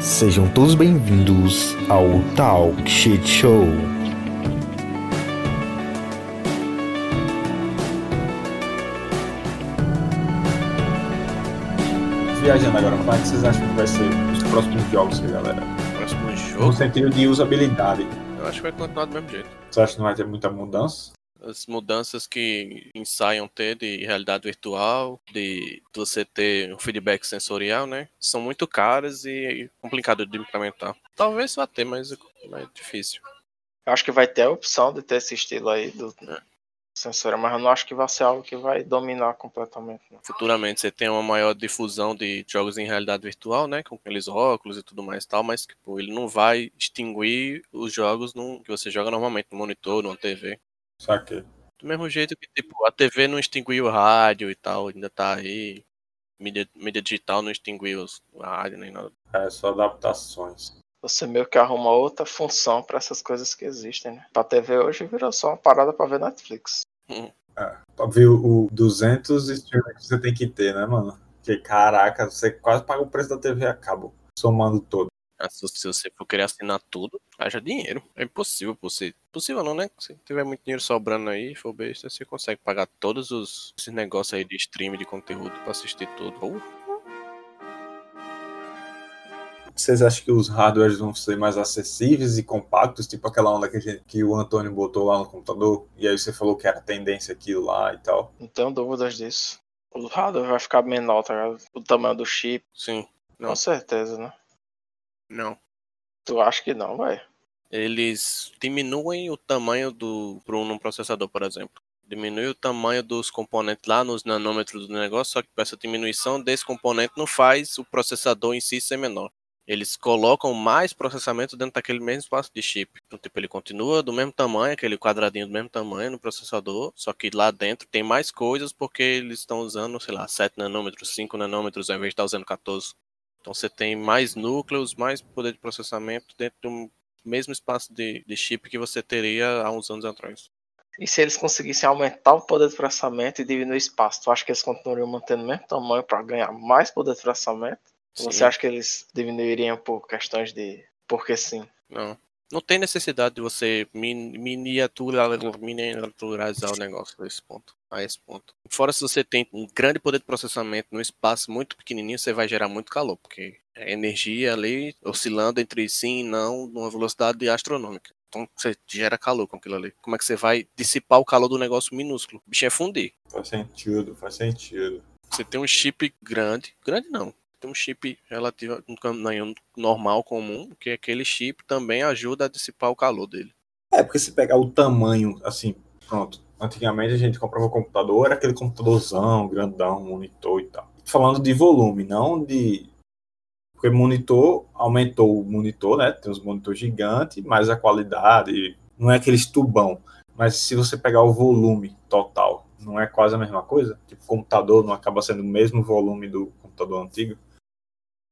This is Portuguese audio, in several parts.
Sejam todos bem-vindos ao Talk Shit Show. Viajando agora, como é que vocês acham que vai ser os próximos jogos galera? Próximo No jogo, sentido de usabilidade. eu acho que vai continuar do mesmo jeito. Você acha que não vai ter muita mudança? As mudanças que ensaiam ter de realidade virtual, de você ter um feedback sensorial, né? São muito caras e complicado de implementar. Talvez vá ter, mas é difícil. Eu acho que vai ter a opção de ter esse estilo aí do sensor, mas eu não acho que vai ser algo que vai dominar completamente. Não. Futuramente você tem uma maior difusão de jogos em realidade virtual, né? Com aqueles óculos e tudo mais e tal, mas tipo, ele não vai extinguir os jogos num- que você joga normalmente no monitor, numa TV. Saquei. Do mesmo jeito que, tipo, a TV não extinguiu o rádio e tal, ainda tá aí. Mídia, mídia digital não extinguiu o rádio nem nada. É só adaptações. Você meio que arruma outra função para essas coisas que existem, né? Pra TV hoje virou só uma parada pra ver Netflix. Pra ver o o 200 streaming que você tem que ter, né, mano? Porque, caraca, você quase paga o preço da TV a cabo, somando todo. Ah, Se se você for querer assinar tudo, haja dinheiro. É impossível você. Possível não, né? Se tiver muito dinheiro sobrando aí, for besta, você consegue pagar todos os esses negócios aí de stream de conteúdo pra assistir tudo. Uh, Vocês acham que os hardwares vão ser mais acessíveis e compactos, tipo aquela onda que, a gente- que o Antônio botou lá no computador? E aí você falou que era tendência aquilo lá e tal. Não tenho dúvidas disso. O hardware vai ficar menor, tá ligado? O tamanho do chip, sim. Não. com certeza, né? Não. Tu acha que não, vai? eles diminuem o tamanho do pro num processador, por exemplo. Diminui o tamanho dos componentes lá nos nanômetros do negócio, só que essa diminuição desse componente não faz o processador em si ser menor. Eles colocam mais processamento dentro daquele mesmo espaço de chip. Então, tipo, ele continua do mesmo tamanho, aquele quadradinho do mesmo tamanho no processador, só que lá dentro tem mais coisas porque eles estão usando, sei lá, 7 nanômetros, 5 nanômetros, ao invés de estar usando 14. Então você tem mais núcleos, mais poder de processamento dentro do mesmo espaço de, de chip que você teria há uns anos atrás. E se eles conseguissem aumentar o poder de processamento e diminuir o espaço, tu acha que eles continuariam mantendo o mesmo tamanho para ganhar mais poder de processamento? Ou Você acha que eles diminuiriam por questões de. Porque sim. Não. Não tem necessidade de você min- miniatura- miniaturizar o negócio a esse ponto. A esse ponto. Fora se você tem um grande poder de processamento num espaço muito pequenininho, você vai gerar muito calor, porque é energia ali oscilando entre sim e não numa velocidade astronômica. Então você gera calor com aquilo ali. Como é que você vai dissipar o calor do negócio minúsculo? O bicho é fundir. Faz sentido, faz sentido. Você tem um chip grande, grande não. Tem um chip relativo, um normal, comum, que aquele chip também ajuda a dissipar o calor dele. É, porque se pegar o tamanho, assim, pronto. Antigamente a gente comprava um computador, era aquele computadorzão, grandão, monitor e tal. Falando de volume, não de. Porque monitor aumentou o monitor, né? Tem uns monitores gigantes, mas a qualidade não é aquele tubão. Mas se você pegar o volume total, não é quase a mesma coisa? Tipo, computador não acaba sendo o mesmo volume do computador antigo?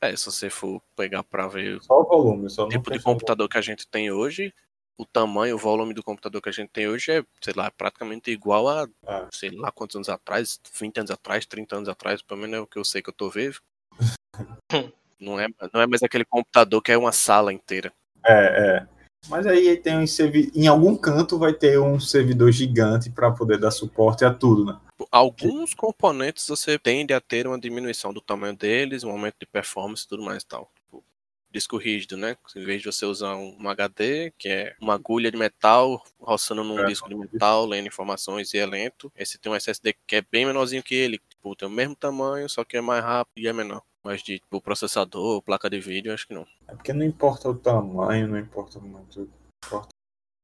É, se você for pegar pra ver Só o volume, só o tipo de computador que a gente tem hoje, o tamanho, o volume do computador que a gente tem hoje é, sei lá, praticamente igual a, É. sei lá quantos anos atrás, 20 anos atrás, 30 anos atrás, pelo menos é o que eu sei que eu tô vivo. não, é, não é mais aquele computador que é uma sala inteira. É, é. Mas aí tem um servi... em algum canto vai ter um servidor gigante para poder dar suporte a tudo, né? Alguns componentes você tende a ter uma diminuição do tamanho deles, um aumento de performance e tudo mais e tal. Tipo, disco rígido, né? Em vez de você usar um HD, que é uma agulha de metal roçando num É, disco de metal, lendo informações e é lento. Esse tem um SSD que é bem menorzinho que ele. Tipo, tem o mesmo tamanho, só que é mais rápido e é menor. Mas de tipo, processador, placa de vídeo, acho que não. É porque não importa o tamanho, não importa muito.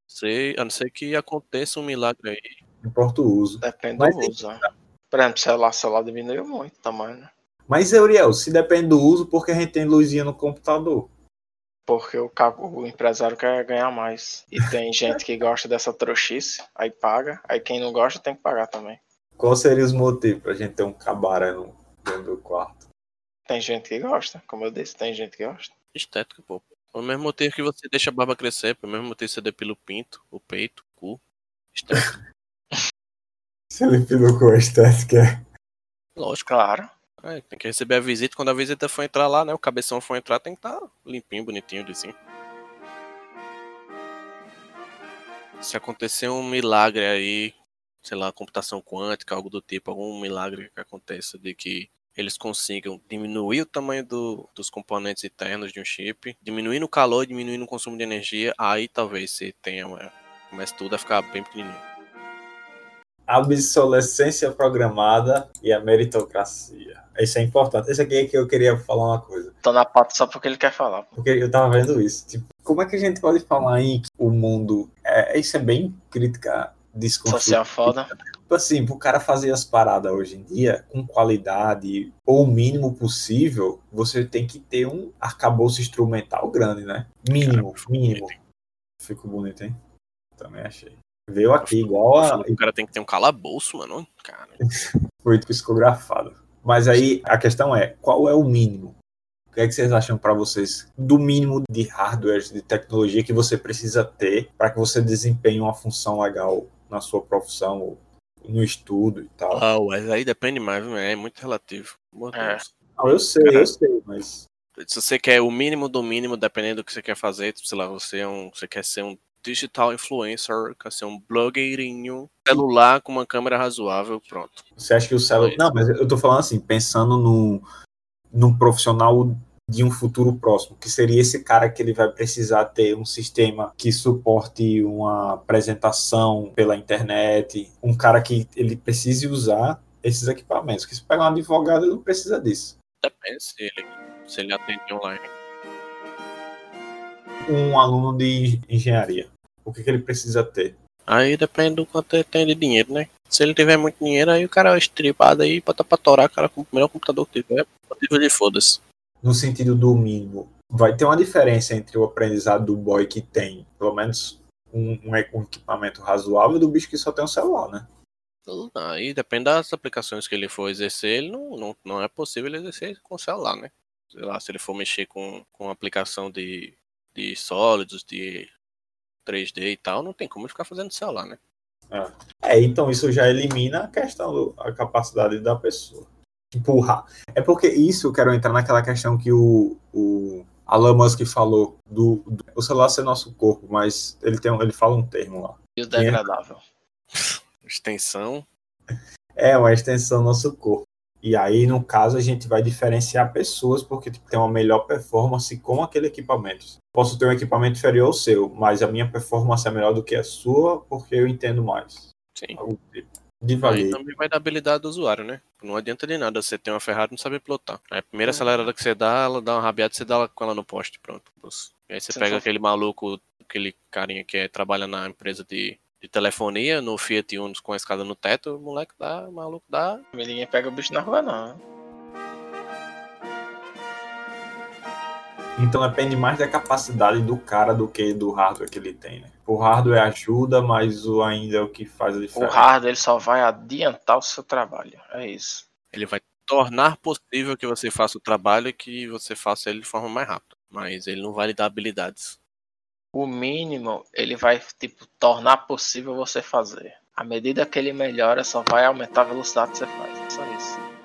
Sei, a não ser que aconteça um milagre aí. Não importa o uso. Depende Mas do uso. né? Por exemplo, celular, celular diminuiu muito o tamanho, né? Mas, Euriel, se depende do uso, porque a gente tem luzinha no computador. Porque o, o empresário quer ganhar mais. E tem gente que gosta dessa trouxice, aí paga. Aí quem não gosta tem que pagar também. Qual seria os motivos pra gente ter um cabaré no, dentro do quarto? Tem gente que gosta, como eu disse, tem gente que gosta. Estética, pô. O mesmo motivo que você deixa a barba crescer, pelo mesmo motivo que você depila o pinto, o peito, o cu. Estética. Se ele pilou com a estética. Lógico. Claro. É, tem que receber a visita. Quando a visita for entrar lá, né? O cabeção for entrar, tem que estar limpinho, bonitinho, assim. Se acontecer um milagre aí, sei lá, computação quântica, algo do tipo, algum milagre que aconteça de que eles consigam diminuir o tamanho do, dos componentes internos de um chip, diminuindo o calor, diminuindo o consumo de energia, aí talvez você tenha uma, comece tudo a ficar bem pequenininho. A obsolescência programada e a meritocracia. Isso é importante. Esse aqui é que eu queria falar uma coisa. Tô na pauta só porque ele quer falar. Porque eu tava vendo isso. Tipo, como é que a gente pode falar em que o mundo. É, isso é bem crítica desconstruída. Social foda. Tipo assim, pro cara fazer as paradas hoje em dia com qualidade ou o mínimo possível, você tem que ter um arcabouço instrumental grande, né? Mínimo, mínimo. bonito? Ficou bonito, hein? Também achei. Veio aqui igual a O cara tem que ter um calabouço, mano. Cara, foi psicografado. Mas aí a questão é, qual é o mínimo? O que é que vocês acham para vocês do mínimo de hardware, de tecnologia que você precisa ter para que você desempenhe uma função legal na sua profissão ou no estudo e tal? ah, mas aí depende mais, né? É muito relativo. É. Não, eu sei, eu sei, mas Se você quer o mínimo do mínimo, dependendo do que você quer fazer, tipo, sei lá, você é um. Você quer ser um digital influencer, quer ser um blogueirinho, celular com uma câmera razoável, pronto. você acha que o celular. Não, mas eu tô falando assim, pensando no, num profissional de um futuro próximo, que seria esse cara que ele vai precisar ter um sistema que suporte uma apresentação pela internet, um cara que ele precise usar esses equipamentos. Que se pegar um advogado, ele não precisa disso. Depende se ele, se ele atende online. Um aluno de engenharia, o que, que ele precisa ter? Aí depende do quanto ele tem de dinheiro, né? Se ele tiver muito dinheiro, aí o cara é estripado aí, bota pra torar, cara, com o melhor computador que tiver, motivo de foda-se. No sentido do mínimo, vai ter uma diferença entre o aprendizado do boy que tem, pelo menos, um, um equipamento razoável do bicho que só tem um celular, né? Aí depende das aplicações que ele for exercer, ele não, não, não é possível ele exercer com o celular, né? Sei lá, se ele for mexer com, com aplicação de, de sólidos, de 3D e tal, não tem como ele ficar fazendo celular, né? É, então isso já elimina a questão da capacidade da pessoa. Empurrar. É porque isso eu quero entrar naquela questão que o, o Elon Musk falou do, do o celular ser nosso corpo, mas ele tem um- ele fala um termo lá. Biodegradável. Extensão. É uma extensão do nosso corpo. E aí, no caso, a gente vai diferenciar pessoas porque tipo, tem uma melhor performance com aquele equipamento. Posso ter um equipamento inferior ao seu, mas a minha performance é melhor do que a sua porque eu entendo mais. Sim. Tipo. Aí valer. também vai da habilidade do usuário, né? Não adianta de nada você ter uma Ferrari e não saber pilotar. Aí a É. primeira acelerada que você dá, ela dá uma rabiada, você dá com ela no poste, pronto. E aí você Sim, pega aquele maluco, aquele carinha que é, trabalha na empresa de, de telefonia, no Fiat Uno com a escada no teto, o moleque dá, o maluco dá. Ninguém pega o bicho na rua, não. Então depende mais da capacidade do cara do que do hardware que ele tem, né? O hardware ajuda, mas o ainda é o que faz a O diferença. hardware ele só vai adiantar o seu trabalho. É isso. Ele vai tornar possível que você faça o trabalho e que você faça ele de forma mais rápida. Mas ele não vai lhe dar habilidades. O mínimo ele vai tipo tornar possível você fazer. À medida que ele melhora, só vai aumentar a velocidade que você faz. É só isso.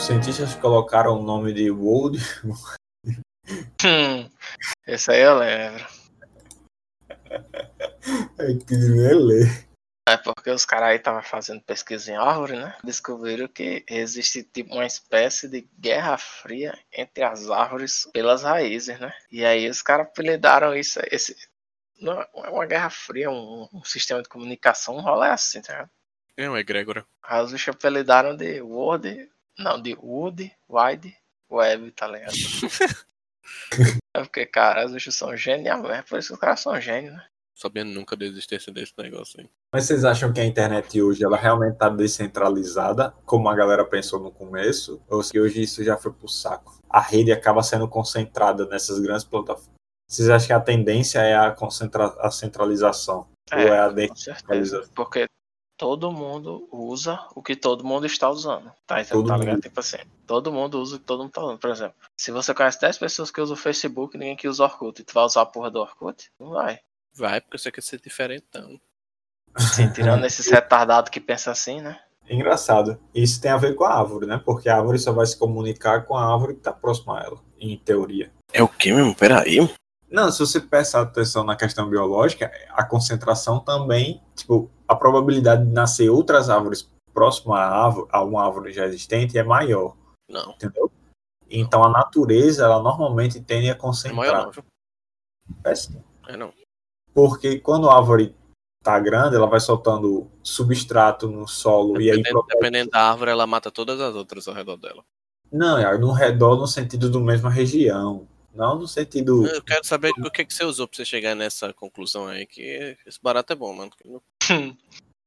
Os cientistas colocaram o nome de World. Hum, esse aí eu lembro. É que nem ler. É porque os caras aí estavam fazendo pesquisa em árvore, né? Descobriram que existe tipo uma espécie de guerra fria entre as árvores pelas raízes, né? E aí os caras apelidaram isso, esse não é uma guerra fria, um, um sistema de comunicação, um rolê assim, tá ligado? É um egrégora. Aí os bichos apelidaram de Word, não, de Wood Wide Web, tá ligado? é porque, cara, os bichos são geniais, é por isso que os caras são gênios, né? Sabia nunca da existência desse negócio aí. Mas vocês acham que a internet hoje ela realmente está descentralizada, como a galera pensou no começo? Ou se hoje isso já foi pro saco? A rede acaba sendo concentrada nessas grandes plataformas. Vocês acham que a tendência é a, concentra a centralização? ou é a Com certeza. descentralização? Porque todo mundo usa o que todo mundo está usando. Tá, então, Todo tá mundo. ligado? Tipo assim, todo mundo usa o que todo mundo tá usando. Por exemplo, se você conhece 10 pessoas que usam o Facebook e ninguém que usa o Orkut, e tu vai usar a porra do Orkut? Não vai. Vai, porque você quer ser diferentão. Assim, tirando esses retardados que pensam assim, né? É engraçado. Isso tem a ver com a árvore, né? Porque a árvore só vai se comunicar com a árvore que tá próxima a ela, em teoria. É o que mesmo? Peraí. Não, se você prestar atenção na questão biológica, a concentração também, tipo, a probabilidade de nascer outras árvores próximas à árvore, a uma árvore já existente é maior, Não. entendeu? Então a natureza, ela normalmente tende a É concentrar. maior não, viu? É sim. É não. Porque quando a árvore tá grande, ela vai soltando substrato no solo e aí Dependendo, protege- dependendo da árvore, ela mata todas as outras ao redor dela. Não, é no redor no sentido do mesma região, não no sentido Eu quero saber o que, que você usou pra você chegar nessa conclusão aí, que esse barato é bom, mano. Eu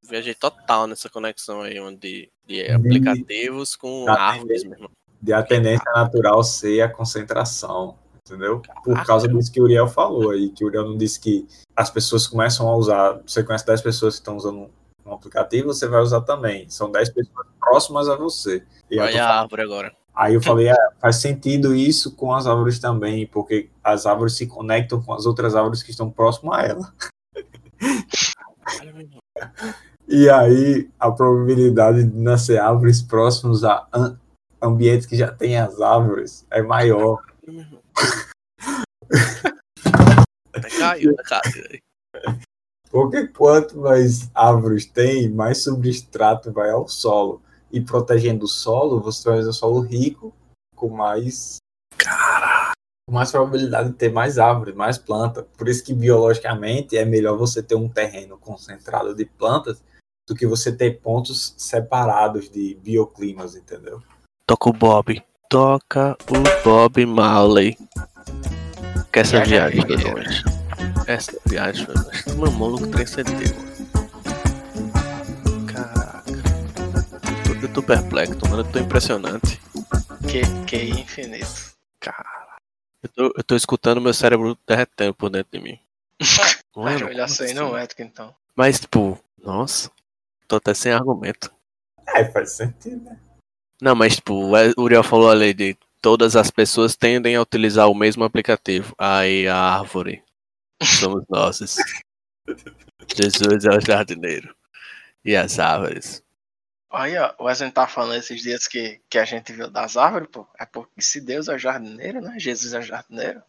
Viajei total nessa conexão aí, onde de aplicativos com árvores, meu irmão. de a tendência natural ser a concentração, entendeu? Por causa disso que o Uriel falou aí, que o Uriel não disse que as pessoas começam a usar, você conhece 10 pessoas que estão usando um aplicativo, você vai usar também. São 10 pessoas próximas a você. E Olha a árvore agora. Aí eu falei, é, faz sentido isso com as árvores também, porque as árvores se conectam com as outras árvores que estão próximas a ela. E aí a probabilidade de nascer árvores próximos a am- ambientes que já têm as árvores é maior. Caiu, até caiu. Porque quanto mais árvores tem, mais substrato vai ao solo. E protegendo o solo, você vai fazer o solo rico, com mais. Com mais probabilidade de ter mais árvores, mais planta. Por isso que biologicamente é melhor você ter um terreno concentrado de plantas do que você ter pontos separados de bioclimas, entendeu? Toca o Bob. Toca o Bob Marley. Que essa viagem foi longe. Essa viagem foi longe. Mamão transcendeu, tô, eu tô perplexo, mano. Eu tô impressionante. Que, que infinito. Cara. Eu tô, eu tô escutando meu cérebro derretendo por dentro de mim. Mano, olhar isso aí como no assim? ético, então. Mas, tipo, nossa. Tô até sem argumento. É, faz sentido, né? Não, mas tipo, o Uriel falou ali de todas as pessoas tendem a utilizar o mesmo aplicativo. Aí a árvore somos nós. Jesus é o jardineiro. E as árvores. Aí, ó, o Wesley tá falando esses dias que, que a gente viu das árvores, pô. É porque se Deus é jardineiro, né? Jesus é jardineiro.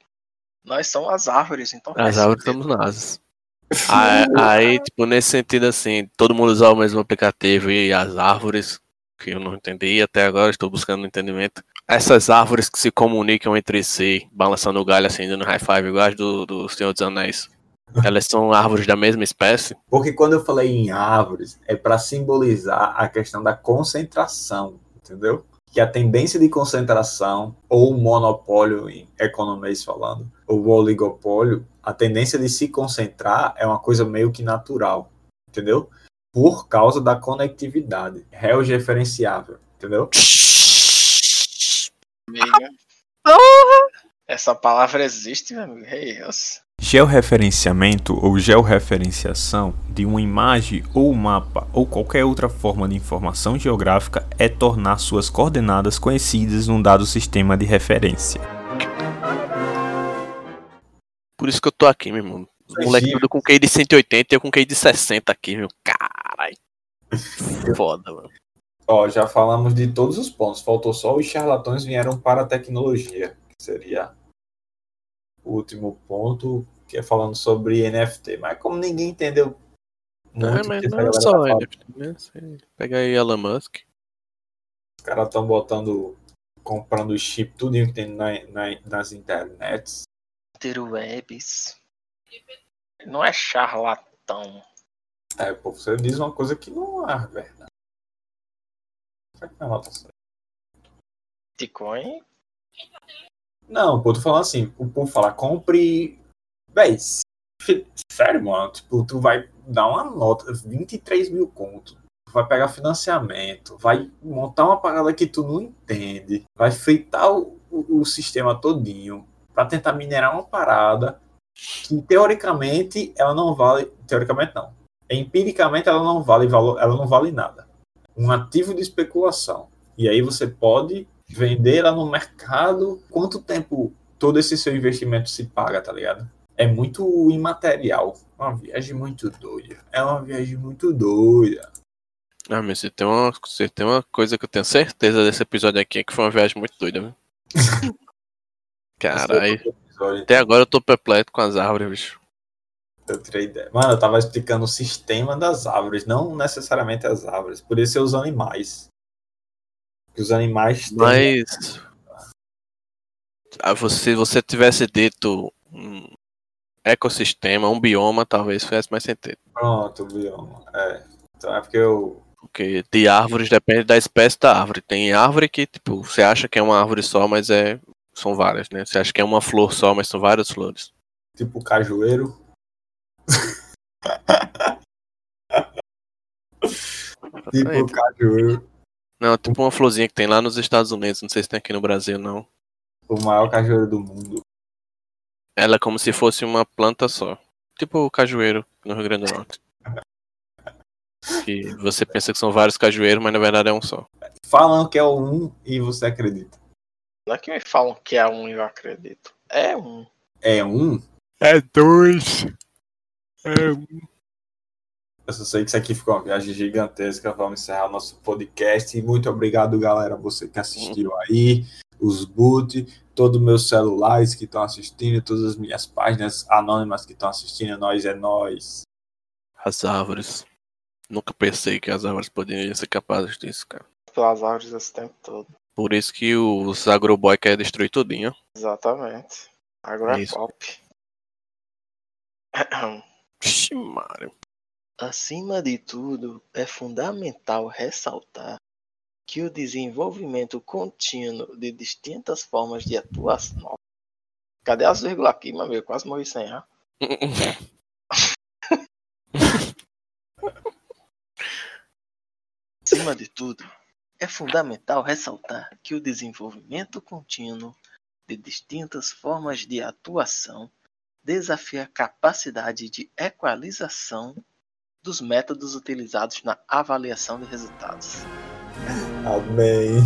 Nós somos as árvores, então. As árvores sentido. somos nós. Aí, aí, tipo, nesse sentido assim, todo mundo usar o mesmo aplicativo e as árvores, que eu não entendi até agora, estou buscando entendimento. Essas árvores que se comunicam entre si, balançando o galho assim, dando high five, igual as do, do Senhor dos Anéis. Elas são árvores da mesma espécie? Porque quando eu falei em árvores, é para simbolizar a questão da concentração, entendeu? Que a tendência de concentração, ou monopólio em economês falando, ou oligopólio, a tendência de se concentrar é uma coisa meio que natural, entendeu? Por causa da conectividade, referenciável, entendeu? Amigo. Essa palavra existe, meu amigo. Hey, Deus. Georreferenciamento ou georreferenciação de uma imagem ou mapa ou qualquer outra forma de informação geográfica é tornar suas coordenadas conhecidas num dado sistema de referência. Por isso que eu tô aqui, meu irmão. Os Mas, moleque Gil- tudo com QI de 180 e eu com QI de 60 aqui, meu. Caralho. Foda, mano. Ó, já falamos de todos os pontos, faltou só os charlatões vieram para a tecnologia, que seria o último ponto, que é falando sobre NFT. Mas como ninguém entendeu muito, Não, o mas não é só tá NFT, né? Você Pega aí Elon Musk. os caras estão botando, comprando chip, tudo que tem na- na- nas internets. Interwebs. Não é charlatão. É, pô, você diz uma coisa que não é verdade. Será que não é nota? Bitcoin. Não, pô, tô falando assim, o povo fala, compre. Véi, sério, mano, tipo, tu vai dar uma nota, 23 mil conto. Vai pegar financiamento, vai montar uma parada que tu não entende, vai fritar o, o, o sistema todinho pra tentar minerar uma parada que teoricamente ela não vale. Teoricamente não. Empiricamente ela não vale valor, ela não vale nada. Um ativo de especulação. E aí você pode vender ela no mercado. Quanto tempo todo esse seu investimento se paga, tá ligado? É muito imaterial. Uma viagem muito doida. É uma viagem muito doida. Ah, mas você tem, uma, você tem uma coisa que eu tenho certeza desse episódio aqui, é que foi uma viagem muito doida, viu? Caralho. Até agora eu tô perplexo com as árvores, bicho. Eu tirei ideia. Mano, eu tava explicando o sistema das árvores, não necessariamente as árvores. Por isso os animais. Que os animais têm. Mas. Ah, você, você tivesse dito um ecossistema, um bioma, talvez fizesse mais sentido. Pronto, o bioma. É. Então é porque eu. Porque de árvores depende da espécie da árvore. Tem árvore que, tipo, você acha que é uma árvore só, mas é. São várias, né? Você acha que é uma flor só, mas são várias flores. Tipo cajueiro. tipo cajueiro. Não, tipo uma florzinha que tem lá nos Estados Unidos, não sei se tem aqui no Brasil, não. O maior cajueiro do mundo. Ela é como se fosse uma planta só. Tipo o cajueiro no Rio Grande do Norte. Que você pensa que são vários cajueiros, mas na verdade é um só. Falam que é o um e você acredita. Não é que me falam que é um e eu acredito. É um. É um? É dois. É um. Eu só sei que isso aqui ficou uma viagem gigantesca. Vamos encerrar o nosso podcast. E muito obrigado, galera, você que assistiu aí, os boot, todos os meus celulares que estão assistindo, todas as minhas páginas anônimas que estão assistindo. Nós é nós. As árvores. Nunca pensei que as árvores poderiam ser capazes disso, cara. Pelas árvores esse tempo todo. Por isso que os agroboy querem destruir tudinho. Exatamente. Agora É é pop. Mário. Acima de tudo, é fundamental ressaltar que o desenvolvimento contínuo de distintas formas de atuação. Cadê as vírgulas aqui, meu amigo? Quase morri sem ar. Acima de tudo, é fundamental ressaltar que o desenvolvimento contínuo de distintas formas de atuação desafia a capacidade de equalização dos métodos utilizados na avaliação de resultados. Amém.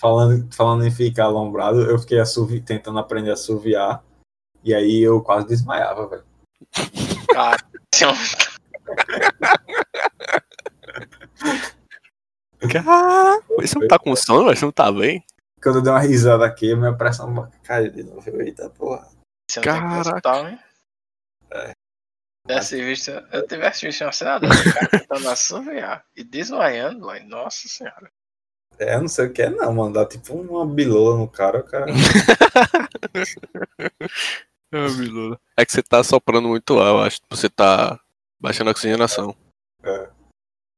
Falando, falando em ficar alombrado, eu fiquei assovi, tentando aprender a assoviar. E aí eu quase desmaiava, velho. Cara, Cara, você não tá com sono, mas você não tá bem? Quando eu dei uma risada aqui, minha pressão caiu de novo. Eita porra. você que Caraca. hospital, né? É. Tivesse visto, eu tivesse visto uma cena dessa, o cara tentando assoviar e desmaiando, mãe. Nossa senhora. É, eu não sei o que é não, mano. Dá tipo uma bilola no cara, o cara. Ah, Milula. É que você tá soprando muito ar, eu acho. Você tá baixando a oxigenação. É.